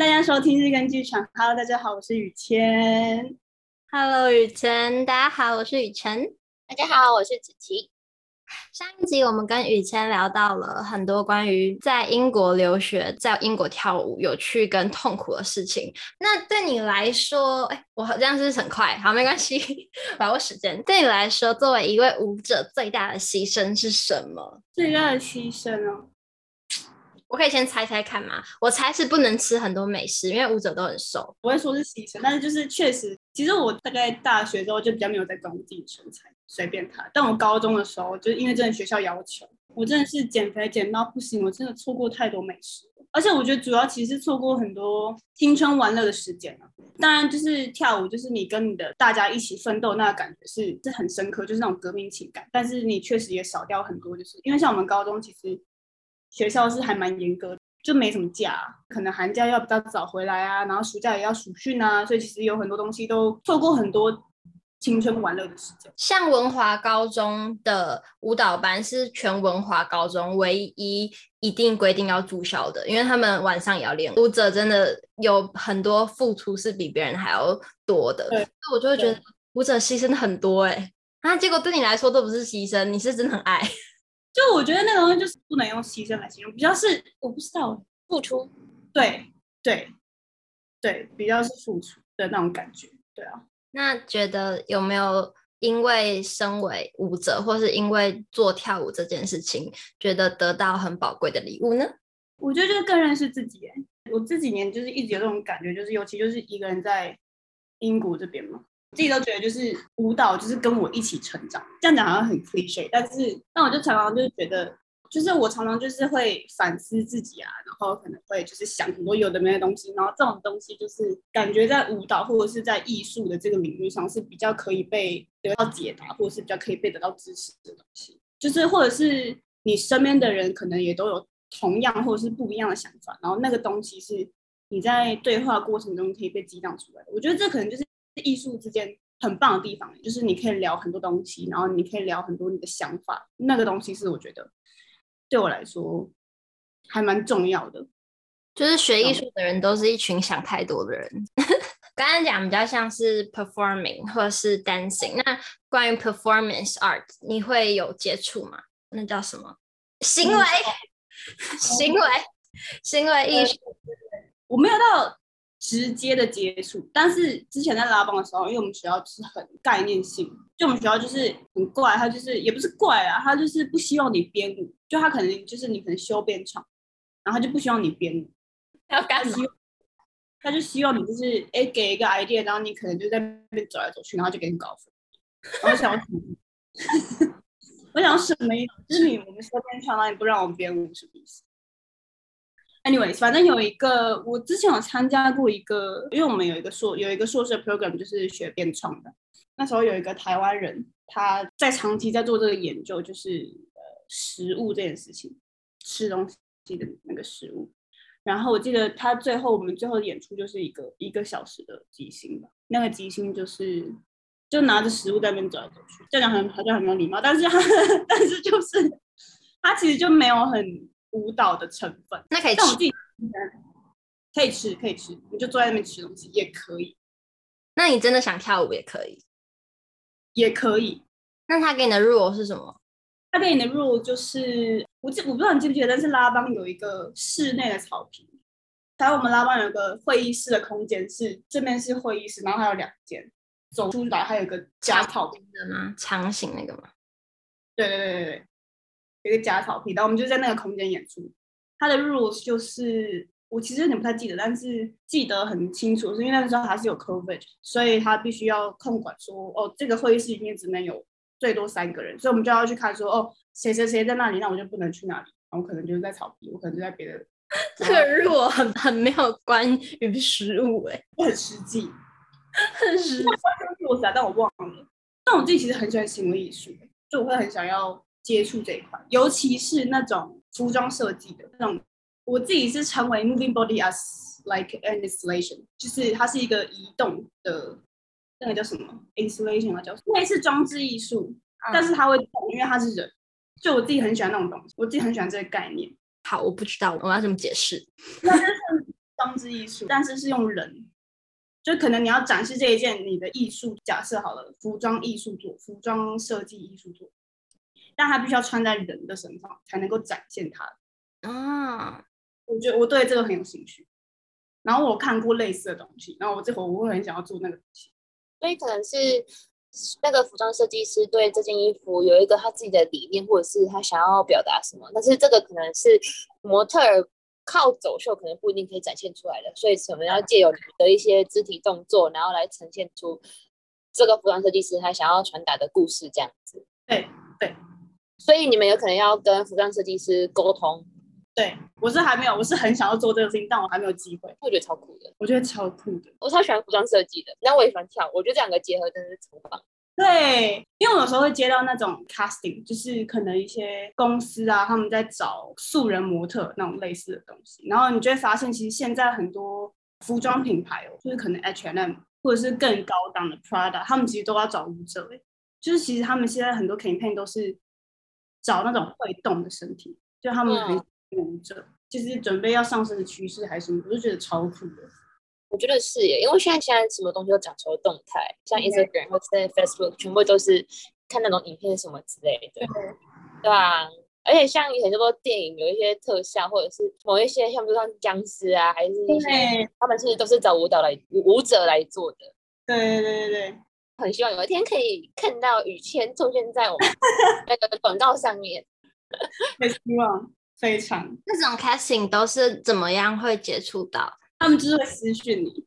大家收听日更剧场。Hello，大家好，我是雨谦。Hello，雨千，大家好，我是雨晨。大家好，我是子琪。上一集我们跟雨谦聊到了很多关于在英国留学、在英国跳舞有趣跟痛苦的事情。那对你来说，哎，我好像是很快，好，没关系，把握时间。对你来说，作为一位舞者，最大的牺牲是什么？最大的牺牲哦，我可以先猜猜看吗？我猜是不能吃很多美食，因为舞者都很瘦。不会说是牺牲，但是就是确实，其实我大概大学之后就比较没有在管自己身材。随便他，但我高中的时候，就是因为真的学校要求，我真的是减肥减到不行，我真的错过太多美食，而且我觉得主要其实错过很多青春玩乐的时间了。当然，就是跳舞，就是你跟你的大家一起奋斗，那个感觉是是很深刻，就是那种革命情感。但是你确实也少掉很多，就是因为像我们高中其实学校是还蛮严格的，就没什么假，可能寒假要比较早回来啊，然后暑假也要暑训啊，所以其实有很多东西都错过很多。青春玩乐的时间，像文华高中的舞蹈班是全文华高中唯一一定规定要住校的，因为他们晚上也要练舞者，真的有很多付出是比别人还要多的。对，我就会觉得舞者牺牲很多哎、欸，那结果对你来说都不是牺牲，你是真的很爱。就我觉得那个东西就是不能用牺牲来形容，比较是我不知道付出，对对对，比较是付出的那种感觉，对啊。那觉得有没有因为身为舞者，或是因为做跳舞这件事情，觉得得到很宝贵的礼物呢？我觉得就是更认识自己。我这几年就是一直有这种感觉，就是尤其就是一个人在英国这边嘛，自己都觉得就是舞蹈就是跟我一起成长。这样讲好像很 cliché，但是那我就常常就是觉得。就是我常常就是会反思自己啊，然后可能会就是想很多有的没的东西，然后这种东西就是感觉在舞蹈或者是在艺术的这个领域上是比较可以被得到解答，或者是比较可以被得到支持的东西。就是或者是你身边的人可能也都有同样或者是不一样的想法，然后那个东西是你在对话过程中可以被激荡出来的。我觉得这可能就是艺术之间很棒的地方，就是你可以聊很多东西，然后你可以聊很多你的想法，那个东西是我觉得。对我来说，还蛮重要的。就是学艺术的人都是一群想太多的人。刚刚讲比较像是 performing 或者是 dancing。那关于 performance art，你会有接触吗？那叫什么？行为？嗯、行为？行为艺术？我没有到。直接的接触，但是之前在拉帮的时候，因为我们学校就是很概念性，就我们学校就是很怪，他就是也不是怪啊，他就是不希望你编舞，就他可能就是你可能修编场，然后他就不希望你编舞，他要干什么？他就希望你就是哎给一个 idea，然后你可能就在那边走来走去，然后就给你搞分。我想要什么？我想要什么意思？就是你我们修编场，然后你不让我们编舞，什么意思？Anyways，反正有一个，我之前有参加过一个，因为我们有一个硕有一个硕士的 program，就是学编创的。那时候有一个台湾人，他在长期在做这个研究，就是呃食物这件事情，吃东西的那个食物。然后我记得他最后我们最后的演出就是一个一个小时的即兴吧。那个即兴就是就拿着食物在那边走来走去，这样很好像很没有礼貌，但是他 但是就是他其实就没有很。舞蹈的成分，那可以吃。可以吃，可以吃，你就坐在那边吃东西也可以。那你真的想跳舞也可以，也可以。那他给你的 rule 是什么？他给你的 rule 就是，我记我不知道你记不记得，但是拉邦有一个室内的草坪，还有我们拉邦有个会议室的空间，是这边是会议室，然后还有两间，走出来还有个假草坪的吗？长形那个吗？对对对对对。有一个假草皮，然后我们就在那个空间演出。它的 rules 就是我其实有点不太记得，但是记得很清楚，是因为那个时候还是有 COVID，所以他必须要控管说，哦，这个会议室里面只能有最多三个人，所以我们就要去看说，哦，谁谁谁在那里，那我就不能去那里，然后可能就是在草皮，我可能就在别的。这个 rule 很很没有关于食物哎，很实际，很实际。但我忘了。但我自己其实很喜欢行为艺术，就我会很想要。接触这一块，尤其是那种服装设计的那种，我自己是称为 moving body as like an installation，就是它是一个移动的，那个叫什么 installation 啊，叫什么？类似装置艺术，但是它会动，因为它是人。就我自己很喜欢那种东西，我自己很喜欢这个概念。好，我不知道我要怎么解释。那就是装置艺术，但是是用人，就可能你要展示这一件你的艺术，假设好了，服装艺术作，服装设计艺术作，但它必须要穿在人的身上才能够展现它。啊，我觉得我对这个很有兴趣，然后我看过类似的东西，然后我这会我会很想要做那个东西，所以可能是那个服装设计师对这件衣服有一个他自己的理念，或者是他想要表达什么，但是这个可能是模特儿靠走秀可能不一定可以展现出来的，所以我们要借由你的一些肢体动作，然后来呈现出这个服装设计师他想要传达的故事，这样子。对对，所以你们有可能要跟服装设计师沟通。对，我是还没有，我是很想要做这个事情，但我还没有机会。我觉得超酷的，我觉得超酷的，我超喜欢服装设计的，那我也喜欢跳，我觉得这两个结合真的是超棒。对，因为我有时候会接到那种 casting，就是可能一些公司啊，他们在找素人模特那种类似的东西，然后你就会发现，其实现在很多服装品牌哦，就是可能 H&M 或者是更高档的 Prada，他们其实都要找舞者，就是其实他们现在很多 campaign 都是找那种会动的身体，就他们舞者就是准备要上升的趋势还是什么，我就觉得超酷的。我觉得是耶，因为现在现在什么东西都讲求动态，像 Instagram 或者 Facebook，全部都是看那种影片什么之类的，对，对啊。而且像很多电影有一些特效，或者是某一些像比如说僵尸啊，还是一些他们其实都是找舞蹈来舞者来做的。对对对对对，很希望有一天可以看到宇谦出现在我们 那个广告上面，很希望。非常，那种 casting 都是怎么样会接触到？他们就是会私讯你，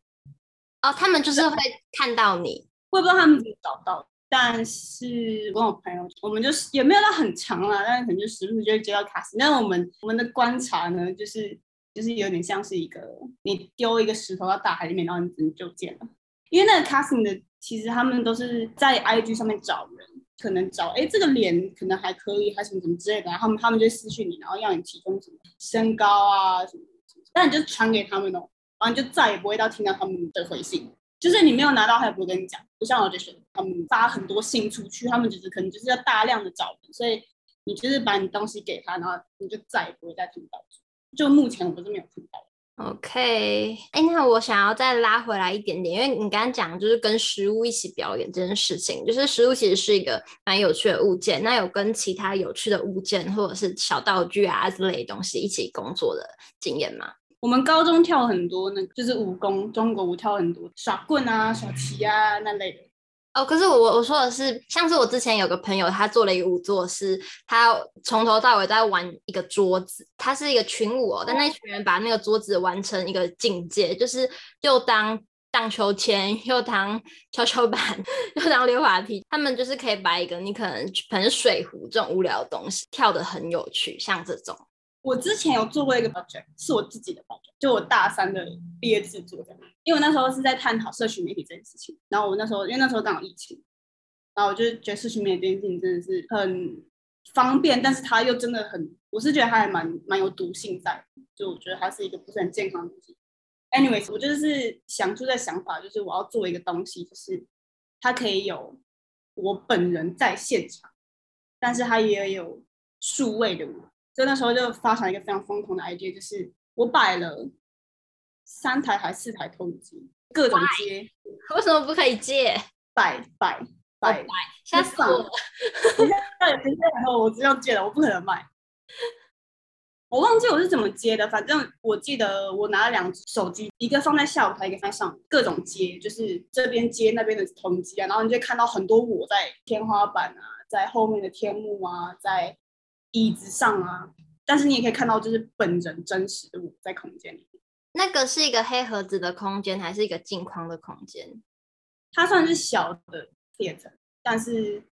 哦，他们就是会看到你，我也不知道他们怎么找到。但是我朋友，我们就是也没有到很长啦，但是可能就时不时就会接到 casting。那我们我们的观察呢，就是就是有点像是一个你丢一个石头到大海里面，然后你人就见了。因为那个 casting 的，其实他们都是在 IG 上面找人。可能找哎，这个脸可能还可以，还什么什么之类的，然后他们他们就私讯你，然后要你提供什么身高啊什么什么，但你就传给他们哦，然后你就再也不会到听到他们的回信，就是你没有拿到，他也不会跟你讲。不像我就是他们发很多信出去，他们就是可能就是要大量的找人，所以你就是把你东西给他，然后你就再也不会再听到。就目前我是没有听到。OK，哎，那我想要再拉回来一点点，因为你刚刚讲就是跟食物一起表演这件事情，就是食物其实是一个蛮有趣的物件。那有跟其他有趣的物件或者是小道具啊之类的东西一起工作的经验吗？我们高中跳很多，那就是武功，中国舞跳很多，耍棍啊、耍旗啊那类的。哦，可是我我说的是，像是我之前有个朋友，他做了一个舞作，是他从头到尾在玩一个桌子，他是一个群舞哦，但那群人把那个桌子玩成一个境界，就是又当荡秋千，又当跷跷板，又当溜滑梯，他们就是可以把一个你可能可能水壶这种无聊的东西跳得很有趣，像这种。我之前有做过一个 project，是我自己的 project，就我大三的毕业制作这样。因为我那时候是在探讨社群媒体这件事情，然后我那时候因为那时候刚好疫情，然后我就觉得社群媒体这件事情真的是很方便，但是它又真的很，我是觉得它还蛮蛮有毒性在，就我觉得它是一个不是很健康的东西。Anyways，我就是想出的想法，就是我要做一个东西，就是它可以有我本人在现场，但是它也有数位的我。所以那时候就发展一个非常疯狂的 idea，就是我摆了三台还是四台投影机，各种接。为什么不可以借？摆摆摆，吓死我了！等一下，等一下，然后我只要借了，我不可能卖。我忘记我是怎么接的，反正我记得我拿了两只手机，一个放在下舞台，一个放在上，各种接，就是这边接那边的投影机啊，然后你就看到很多我在天花板啊，在后面的天幕啊，在。椅子上啊，但是你也可以看到，就是本人真实的我在空间里面。那个是一个黑盒子的空间，还是一个镜框的空间？它算是小的但是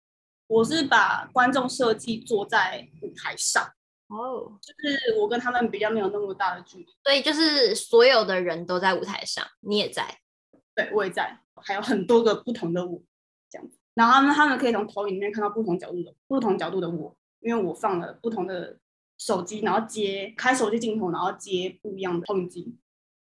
我是把观众设计坐在舞台上哦，就是我跟他们比较没有那么大的距离，所以就是所有的人都在舞台上，你也在，对，我也在，还有很多个不同的我这样子，然后他们他们可以从投影里面看到不同角度的不同角度的我。因为我放了不同的手机，然后接开手机镜头，然后接不一样的投影机，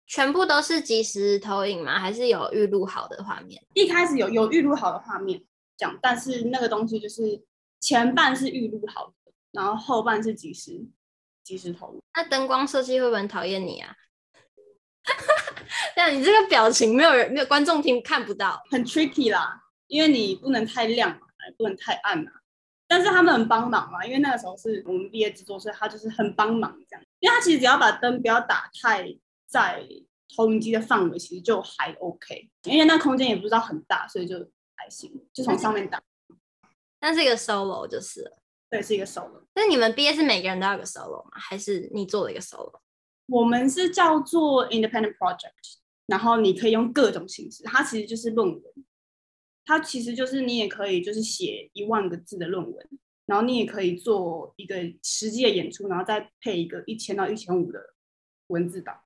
全部都是即时投影吗？还是有预录好的画面？一开始有有预录好的画面讲，但是那个东西就是前半是预录好的，然后后半是即时即时投影。那灯光设计会不会很讨厌你啊？但你这个表情没有人，没有观众听看不到，很 tricky 啦，因为你不能太亮嘛，也不能太暗嘛。但是他们很帮忙嘛，因为那个时候是我们毕业制作，所以他就是很帮忙这样。因为他其实只要把灯不要打太在投影机的范围，其实就还 OK。因为那空间也不知道很大，所以就还行，就从上面打。那是一个 solo 就是，对，是一个 solo。那你们毕业是每个人都要有个 solo 吗？还是你做了一个 solo？我们是叫做 independent project，然后你可以用各种形式，它其实就是论文。它其实就是你也可以就是写一万个字的论文，然后你也可以做一个实际的演出，然后再配一个一千到一千五的文字档，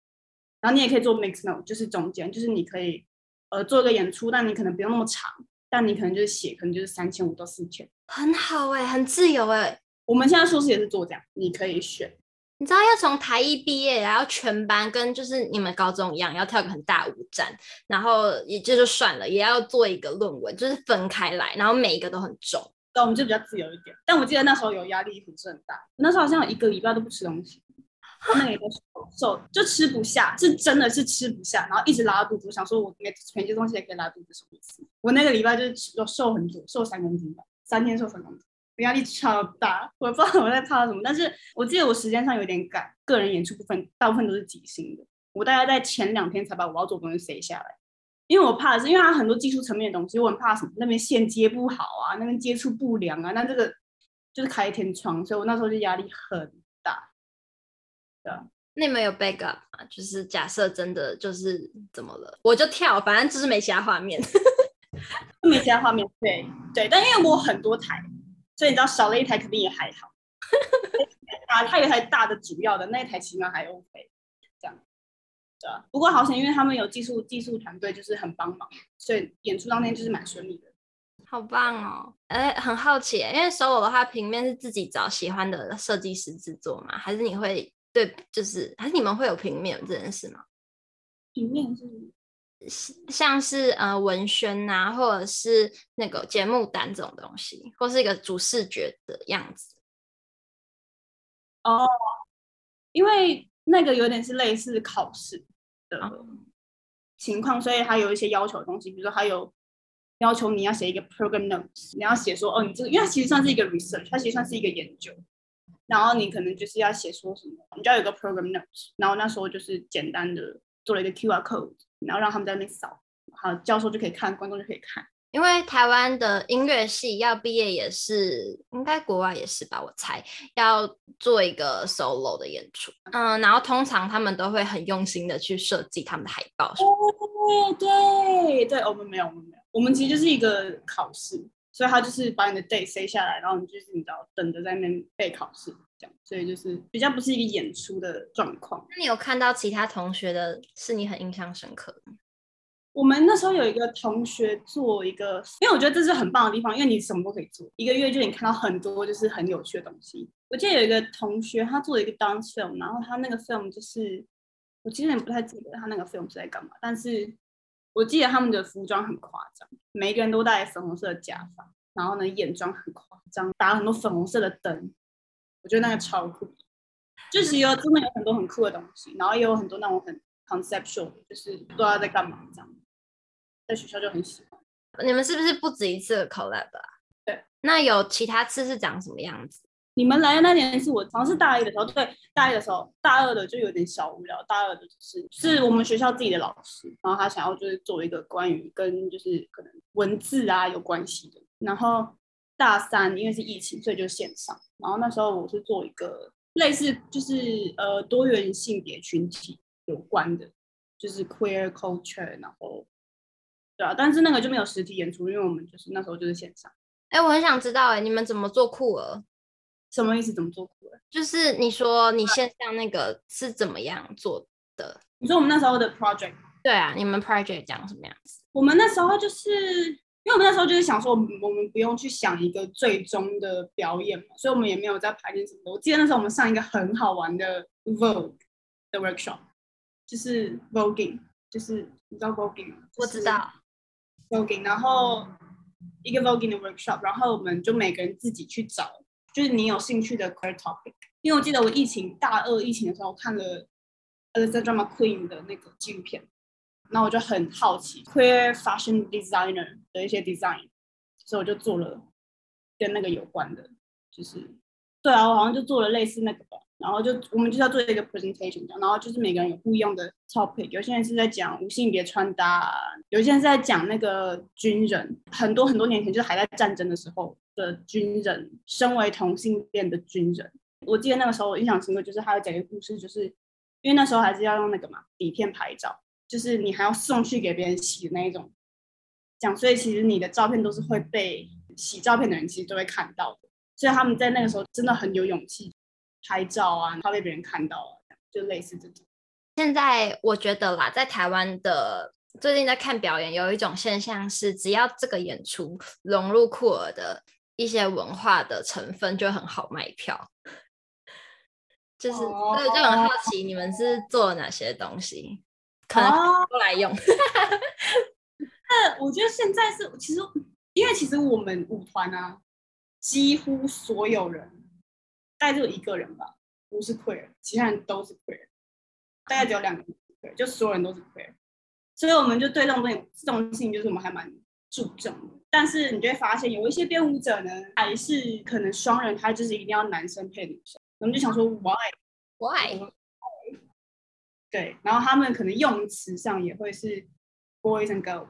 然后你也可以做 mix note，就是中间，就是你可以呃做一个演出，但你可能不用那么长，但你可能就是写，可能就是三千五到四千，很好哎、欸，很自由哎、欸。我们现在硕士也是做这样，你可以选。你知道要从台艺毕业，然后全班跟就是你们高中一样，要跳个很大舞展，然后也就就算了，也要做一个论文，就是分开来，然后每一个都很重。那我们就比较自由一点。但我记得那时候有压力不是很大，那时候好像有一个礼拜都不吃东西，那个瘦就吃不下，是真的是吃不下，然后一直拉肚子。我想说我那全些东西也可以拉肚子，什么意思？我那个礼拜就是有瘦很多，瘦三公斤吧，三天瘦三公斤。压力超大，我不知道我在怕什么，但是我记得我时间上有点赶，个人演出部分大部分都是即兴的，我大概在前两天才把我要做的东西写下来，因为我怕的是，因为它很多技术层面的东西，我很怕什么那边线接不好啊，那边接触不良啊，那这个就是开天窗，所以我那时候就压力很大。对啊，那你们有 backup 吗？就是假设真的就是怎么了，我就跳，反正就是没其他画面，没其他画面，对对，但因为我很多台。所以你知道少了一台肯定也还好，啊，它有一台大的主要的那一台起码还 OK，这样，对啊。不过好险，因为他们有技术技术团队就是很帮忙，所以演出当天就是蛮顺利的。好棒哦！哎，很好奇，因为 solo 的话，平面是自己找喜欢的设计师制作吗？还是你会对，就是还是你们会有平面这件事吗？平面是。像是呃文宣啊，或者是那个节目单这种东西，或是一个主视觉的样子。哦，因为那个有点是类似考试的情况，所以它有一些要求的东西，比如说它有要求你要写一个 program notes，你要写说哦，你这个，因为它其实算是一个 research，它其实算是一个研究，然后你可能就是要写说什么，你就要有个 program notes，然后那时候就是简单的做了一个 QR code。然后让他们在那扫，好，教授就可以看，观众就可以看。因为台湾的音乐系要毕业也是，应该国外也是吧？我猜要做一个 solo 的演出，嗯，然后通常他们都会很用心的去设计他们的海报。哦，对对，我们没有，我们没有，我们其实就是一个考试，所以他就是把你的 date 塞下来，然后你就是你知道等着在那边备考试。所以就是比较不是一个演出的状况。那你有看到其他同学的是你很印象深刻的？我们那时候有一个同学做一个，因为我觉得这是很棒的地方，因为你什么都可以做，一个月就你看到很多就是很有趣的东西。我记得有一个同学他做了一个 dance film，然后他那个 film 就是我其实也不太记得他那个 film 是在干嘛，但是我记得他们的服装很夸张，每一个人都戴粉红色的假发，然后呢眼妆很夸张，打了很多粉红色的灯。我觉得那个超酷，就是有真的有很多很酷的东西，然后也有很多那种很 conceptual，就是不知道在干嘛这样，在学校就很喜欢。你们是不是不止一次的 collab 啊？对，那有其他次是长什么样子？你们来的那年是我好像是大一的时候，对，大一的时候，大二的就有点小无聊，大二的就是是我们学校自己的老师，然后他想要就是做一个关于跟就是可能文字啊有关系的，然后。大三因为是疫情，所以就线上。然后那时候我是做一个类似就是呃多元性别群体有关的，就是 queer culture，然后对啊，但是那个就没有实体演出，因为我们就是那时候就是线上。哎，我很想知道，哎，你们怎么做酷儿？什么意思？怎么做酷儿？就是你说你线上那个是怎么样做的？你说我们那时候的 project？对啊，你们 project 讲什么样子？我们那时候就是。因为我们那时候就是想说，我们不用去想一个最终的表演嘛，所以我们也没有在排练什么的。我记得那时候我们上一个很好玩的 Vogue 的 workshop，就是 Voguing，就是你知道 Voguing 吗？我知道 Voguing，然后一个 Voguing 的 workshop，然后我们就每个人自己去找，就是你有兴趣的 queer topic。因为我记得我疫情大二疫情的时候看了 Alexandra McQueen 的那个纪录片，那我就很好奇 queer fashion designer 的一些 design，所以我就做了跟那个有关的，就是对啊，我好像就做了类似那个吧。然后就我们就要做一个 presentation，然后就是每个人有不一样的 topic，有些人是在讲无性别穿搭，有些人是在讲那个军人，很多很多年前就是还在战争的时候的军人，身为同性恋的军人。我记得那个时候我印象深刻，就是他有讲一个故事，就是因为那时候还是要用那个嘛底片拍照，就是你还要送去给别人洗的那一种，讲所以其实你的照片都是会被洗照片的人其实都会看到的，所以他们在那个时候真的很有勇气。拍照啊，怕被别人看到啊，就类似这种。现在我觉得啦，在台湾的最近在看表演，有一种现象是，只要这个演出融入酷儿的一些文化的成分，就很好卖票。就是，所以就很好奇，你们是做哪些东西？可能都来用。那我觉得现在是，其实因为其实我们舞团啊，几乎所有人。大概就一个人吧，不是 queer，其他人都是 queer，大概只有两个人是 queer，就所有人都是 queer，所以我们就对这种东西这种性，就是我们还蛮注重的。但是你就会发现，有一些编舞者呢，还是可能双人，他就是一定要男生配女生。我们就想说，why why？对，然后他们可能用词上也会是 boys and girls，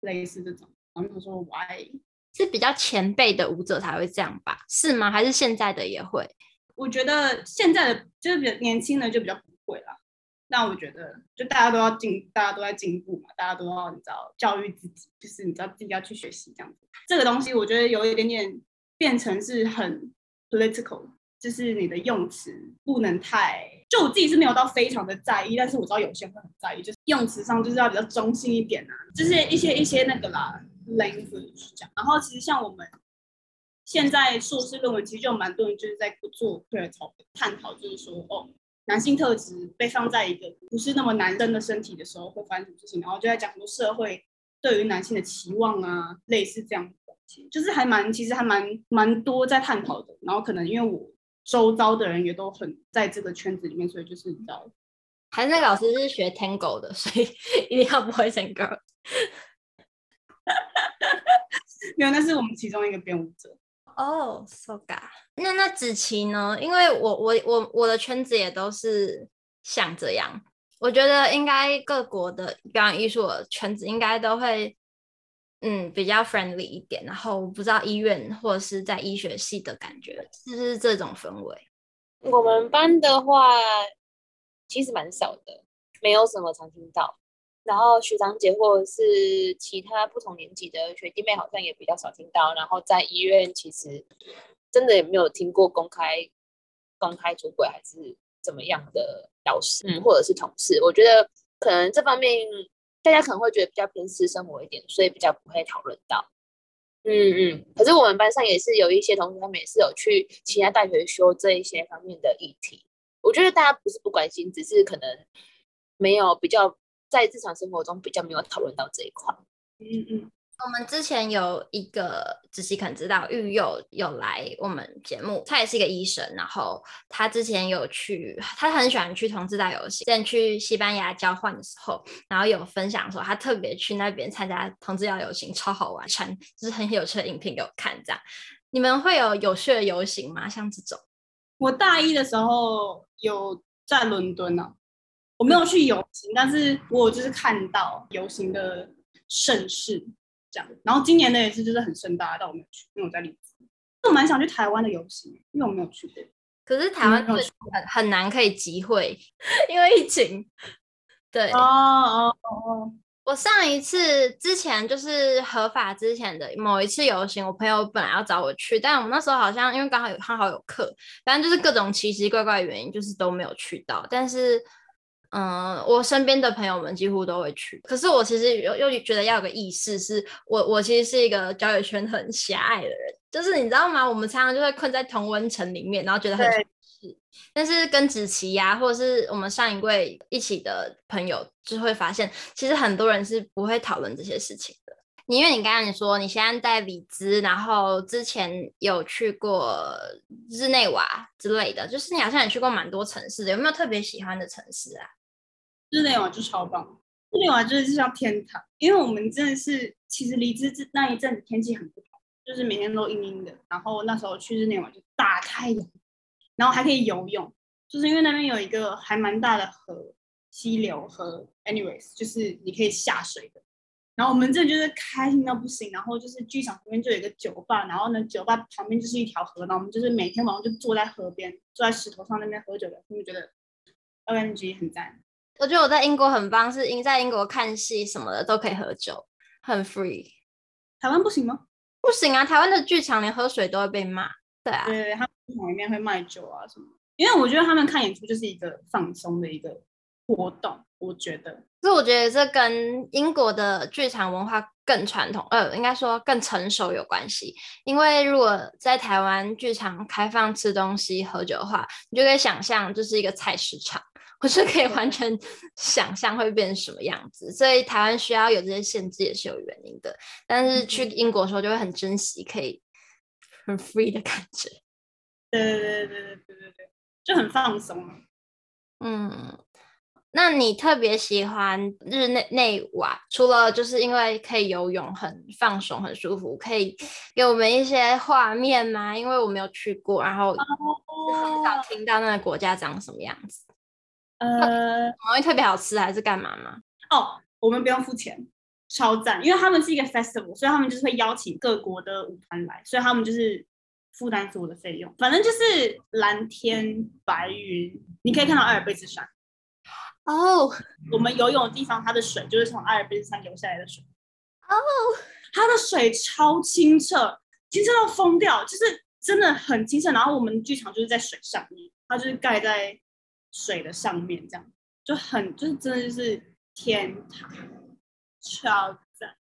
类似这种。然后就说 why？是比较前辈的舞者才会这样吧？是吗？还是现在的也会？我觉得现在的就是比较年轻的就比较不会啦。那我觉得就大家都要进，大家都在进步嘛，大家都要你知道教育自己，就是你知道自己要去学习这样子。这个东西我觉得有一点点变成是很 political，就是你的用词不能太……就我自己是没有到非常的在意，但是我知道有些人会很在意，就是用词上就是要比较中性一点啊，就是一些一些那个啦。language 讲，然后其实像我们现在硕士论文，其实就有蛮多人就是在做 queer topic 探讨，就是说哦，男性特质被放在一个不是那么男生的身体的时候会发生什么事情，然后就在讲很多社会对于男性的期望啊，类似这样，就是还蛮其实还蛮蛮多在探讨的。然后可能因为我周遭的人也都很在这个圈子里面，所以就是你知道，还是那个老师是学 Tango 的，所以一定要 boys and girls。没有，那是我们其中一个编舞者。哦、oh，so ga。那那子琪呢？因为我我我我的圈子也都是像这样。我觉得应该各国的表演艺术的圈子应该都会，嗯，比较 friendly 一点。然后我不知道医院或者是在医学系的感觉是不是这种氛围？我们班的话，其实蛮少的，没有什么常听到。然后学长姐或者是其他不同年纪的学弟妹好像也比较少听到。然后在医院其实真的也没有听过公开公开出轨还是怎么样的老师、嗯、或者是同事。我觉得可能这方面大家可能会觉得比较偏私生活一点，所以比较不会讨论到。嗯嗯。可是我们班上也是有一些同学，他们也是有去其他大学修这一些方面的议题。我觉得大家不是不关心，只是可能没有比较。在日常生活中比较没有讨论到这一块。嗯嗯，我们之前有一个子琪可能知道，育佑有来我们节目，他也是一个医生，然后他之前有去，他很喜欢去同志大游行。之前去西班牙交换的时候，然后有分享说他特别去那边参加同志大游行，超好玩，传就是很有趣的影片给我看。这样，你们会有有趣的游行吗？像这种？我大一的时候有在伦敦呢、啊。我没有去游行，但是我就是看到游行的盛事这样。然后今年的也是，就是很盛大，但我没有去，因为我在丽兹。我蛮想去台湾的游行，因为我没有去过。可是台湾很很难可以集会，因为疫情。对哦哦哦！我上一次之前就是合法之前的某一次游行，我朋友本来要找我去，但我们那时候好像因为刚好有刚好有课，反正就是各种奇奇怪怪的原因，就是都没有去到。但是。嗯，我身边的朋友们几乎都会去，可是我其实又又觉得要有个意识，是我我其实是一个交友圈很狭隘的人，就是你知道吗？我们常常就会困在同温层里面，然后觉得很是，但是跟子琪呀，或者是我们上一位一起的朋友，就会发现，其实很多人是不会讨论这些事情的。你因为你刚刚你说你现在在里兹，然后之前有去过日内瓦之类的，就是你好像也去过蛮多城市的，有没有特别喜欢的城市啊？日内瓦就超棒，日内瓦就是像天堂，因为我们真的是其实离之那一阵子天气很不好，就是每天都阴阴的，然后那时候去日内瓦就大太阳，然后还可以游泳，就是因为那边有一个还蛮大的河，溪流和 anyways 就是你可以下水的。然后我们这就是开心到不行，然后就是剧场旁边就有一个酒吧，然后呢，酒吧旁边就是一条河，然后我们就是每天晚上就坐在河边，坐在石头上那边喝酒的，他们觉得 OMG 很赞。我觉得我在英国很棒，是因在英国看戏什么的都可以喝酒，很 free。台湾不行吗？不行啊，台湾的剧场连喝水都会被骂。对啊，对，他们剧场里面会卖酒啊什么，因为我觉得他们看演出就是一个放松的一个活动。我觉得，所以我觉得这跟英国的剧场文化更传统，呃，应该说更成熟有关系。因为如果在台湾剧场开放吃东西、喝酒的话，你就可以想象这是一个菜市场，我是可以完全想象会变成什么样子。所以台湾需要有这些限制也是有原因的。但是去英国的时候就会很珍惜可以很 free 的感觉。对对对对对对对，就很放松。嗯。那你特别喜欢日内内瓦，除了就是因为可以游泳，很放松，很舒服，可以给我们一些画面吗？因为我没有去过，然后很少听到那个国家长什么样子。呃，东西特别好吃还是干嘛吗？哦，我们不用付钱，超赞，因为他们是一个 festival，所以他们就是会邀请各国的舞团来，所以他们就是负担所有的费用。反正就是蓝天白云，你可以看到阿尔卑斯山。哦，我们游泳的地方，它的水就是从阿尔卑斯山流下来的水。哦，它的水超清澈，清澈到疯掉，就是真的很清澈。然后我们剧场就是在水上面，它就是盖在水的上面，这样就很就是真的就是天堂，超赞。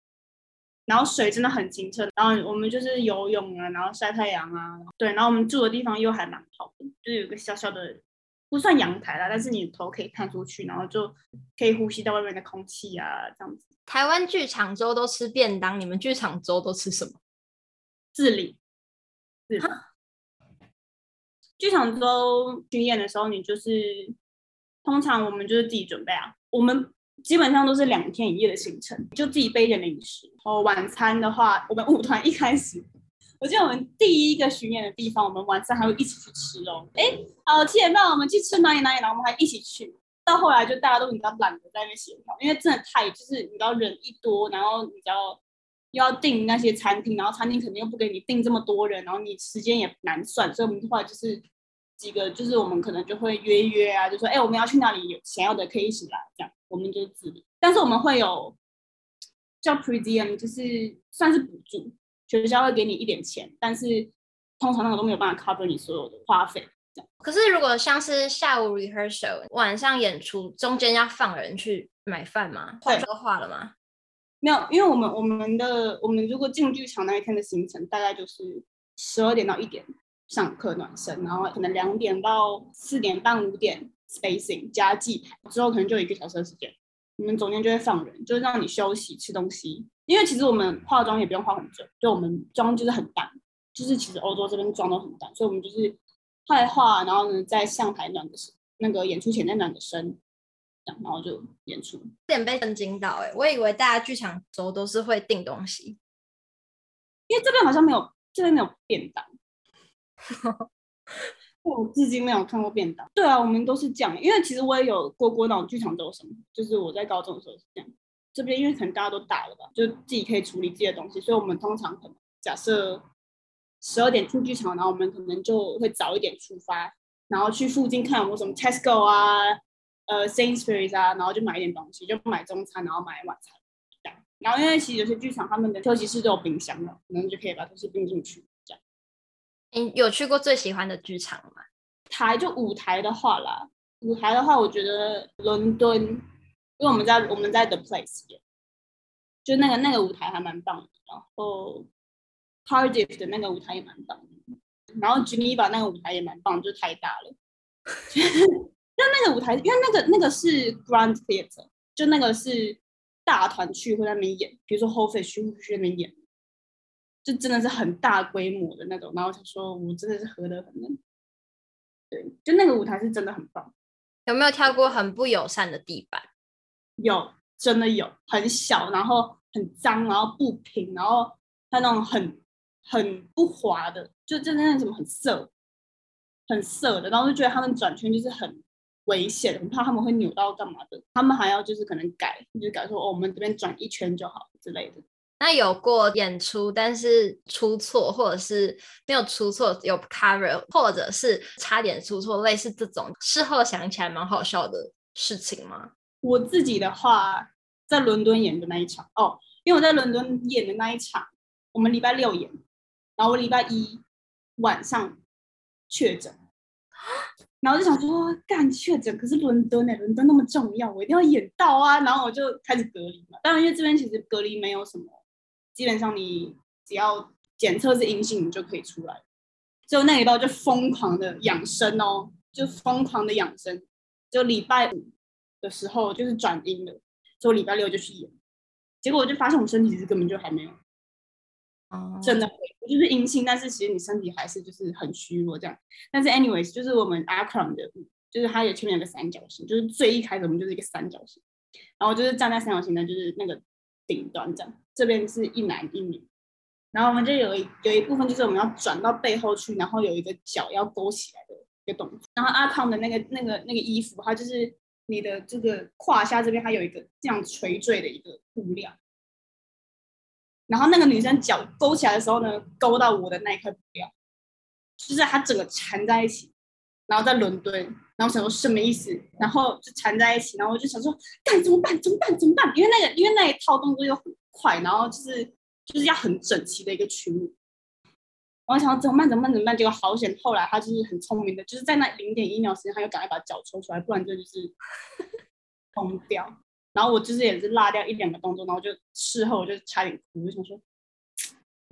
然后水真的很清澈，然后我们就是游泳啊，然后晒太阳啊，对。然后我们住的地方又还蛮好的，就是有个小小的。不算阳台啦，但是你头可以看出去，然后就可以呼吸到外面的空气啊，这样子。台湾剧场周都吃便当，你们剧场周都吃什么？自理。是。剧场周巡演的时候，你就是通常我们就是自己准备啊，我们基本上都是两天一夜的行程，就自己备一点零食。然后晚餐的话，我们 舞团一开始。我记得我们第一个巡演的地方，我们晚上还会一起去吃哦。哎，好，七点半我们去吃哪里哪里，然后我们还一起去。到后来就大家都比较懒得在那边协调，因为真的太就是你知道人一多，然后你知道又要订那些餐厅，然后餐厅肯定又不给你订这么多人，然后你时间也难算，所以我们的话就是几个就是我们可能就会约约啊，就说哎我们要去那里，有想要的可以一起来，这样我们就是自理。但是我们会有叫 per diem，就是算是补助。学校会给你一点钱，但是通常那个都没有办法 cover 你所有的花费。可是如果像是下午 rehearsal，晚上演出，中间要放人去买饭吗？化妆化了吗？没有，因为我们我们的我们如果进剧场那一天的行程大概就是十二点到一点上课暖身，然后可能两点到四点半五点 spacing 加记牌之后可能就一个小时的时间，你们中间就会放人，就是让你休息吃东西。因为其实我们化妆也不用化很久，就我们妆就是很淡，就是其实欧洲这边妆都很淡，所以我们就是化一化，然后呢在上台暖个身，那个演出前再暖个身，这样然后就演出。有点被震惊到哎、欸，我以为大家剧场周都是会订东西，因为这边好像没有，这边没有便当，我至今没有看过便当。对啊，我们都是这样，因为其实我也有过过那种剧场周什么，就是我在高中的时候是这样。这边因为可能大家都大了吧，就自己可以处理自己的东西，所以我们通常可能假设十二点进剧场，然后我们可能就会早一点出发，然后去附近看有没有什么 Tesco 啊、呃 Sainsbury's 啊，然后就买一点东西，就买中餐，然后买晚餐这样。然后因为其实有些剧场他们的休息室都有冰箱的，可能就可以把东西冰进去这样。你有去过最喜欢的剧场吗？台就舞台的话啦，舞台的话，我觉得伦敦。因为我们在我们在 The Place，就那个那个舞台还蛮棒的，然后 Cardiff 的那个舞台也蛮棒的，然后 Geneva 那个舞台也蛮棒，就太大了。就那个舞台，因为那个那个是 Grand Theatre，就那个是大团去会在那边演，比如说 Whole Fish 去去那边演，就真的是很大规模的那种。然后他说我真的是合得很，对，就那个舞台是真的很棒。有没有跳过很不友善的地板？有，真的有，很小，然后很脏，然后不平，然后它那种很很不滑的，就就那种很涩，很涩的，然后就觉得他们转圈就是很危险，我怕他们会扭到干嘛的，他们还要就是可能改，就是改说哦，我们这边转一圈就好之类的。那有过演出，但是出错，或者是没有出错，有 cover，或者是差点出错，类似这种事后想起来蛮好笑的事情吗？我自己的话，在伦敦演的那一场哦，因为我在伦敦演的那一场，我们礼拜六演，然后我礼拜一晚上确诊，然后就想说干确诊，可是伦敦呢、伦敦那么重要，我一定要演到啊，然后我就开始隔离嘛。当然，因为这边其实隔离没有什么。基本上你只要检测是阴性，你就可以出来。就那一道就疯狂的养生哦，就疯狂的养生。就礼拜五的时候就是转阴了，所以礼拜六就去演。结果我就发现我身体其实根本就还没有，真的，就是阴性，但是其实你身体还是就是很虚弱这样。但是 anyways，就是我们 Akron 的，就是它也前面有个三角形，就是最一开始我们就是一个三角形，然后就是站在三角形的，就是那个。顶端这样，这边是一男一女，然后我们就有一有一部分就是我们要转到背后去，然后有一个脚要勾起来的一个动作。然后阿康的那个那个那个衣服，它就是你的这个胯下这边它有一个这样垂坠的一个布料。然后那个女生脚勾起来的时候呢，勾到我的那一块布料，就是它整个缠在一起。然后在伦敦，然后想说什么意思？然后就缠在一起，然后我就想说，干怎么办？怎么办？怎么办？因为那个，因为那一套动作又很快，然后就是就是要很整齐的一个曲目。我想说怎么办？怎么办？怎么办？结果好险，后来他就是很聪明的，就是在那零点一秒时间，他又赶快把脚抽出来，不然就就是疯掉。然后我就是也是落掉一两个动作，然后就事后我就差点哭，我就想说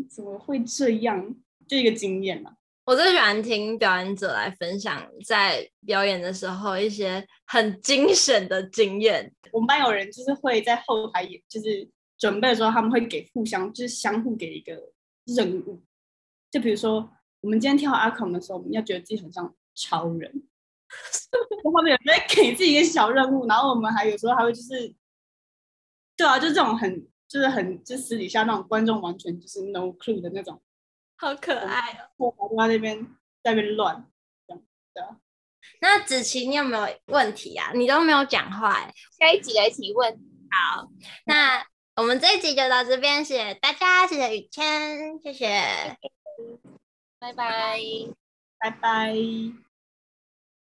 怎么会这样？就一个经验嘛。我最喜欢听表演者来分享在表演的时候一些很惊险的经验。我们班有人就是会在后台，就是准备的时候，他们会给互相，就是相互给一个任务。就比如说，我们今天跳阿孔的时候，我们要觉得自己很像超人。后面有人会给自己一个小任务，然后我们还有时候还会就是，对啊，就这种很，就是很，就私底下那种观众完全就是 no clue 的那种。好可爱哦！我在那边在那边乱，这样对啊。那子琪，你有没有问题啊？你都没有讲话哎。下一集来提问。好，那我们这一集就到这边，谢谢大家，谢谢雨谦，谢谢，拜拜，拜拜。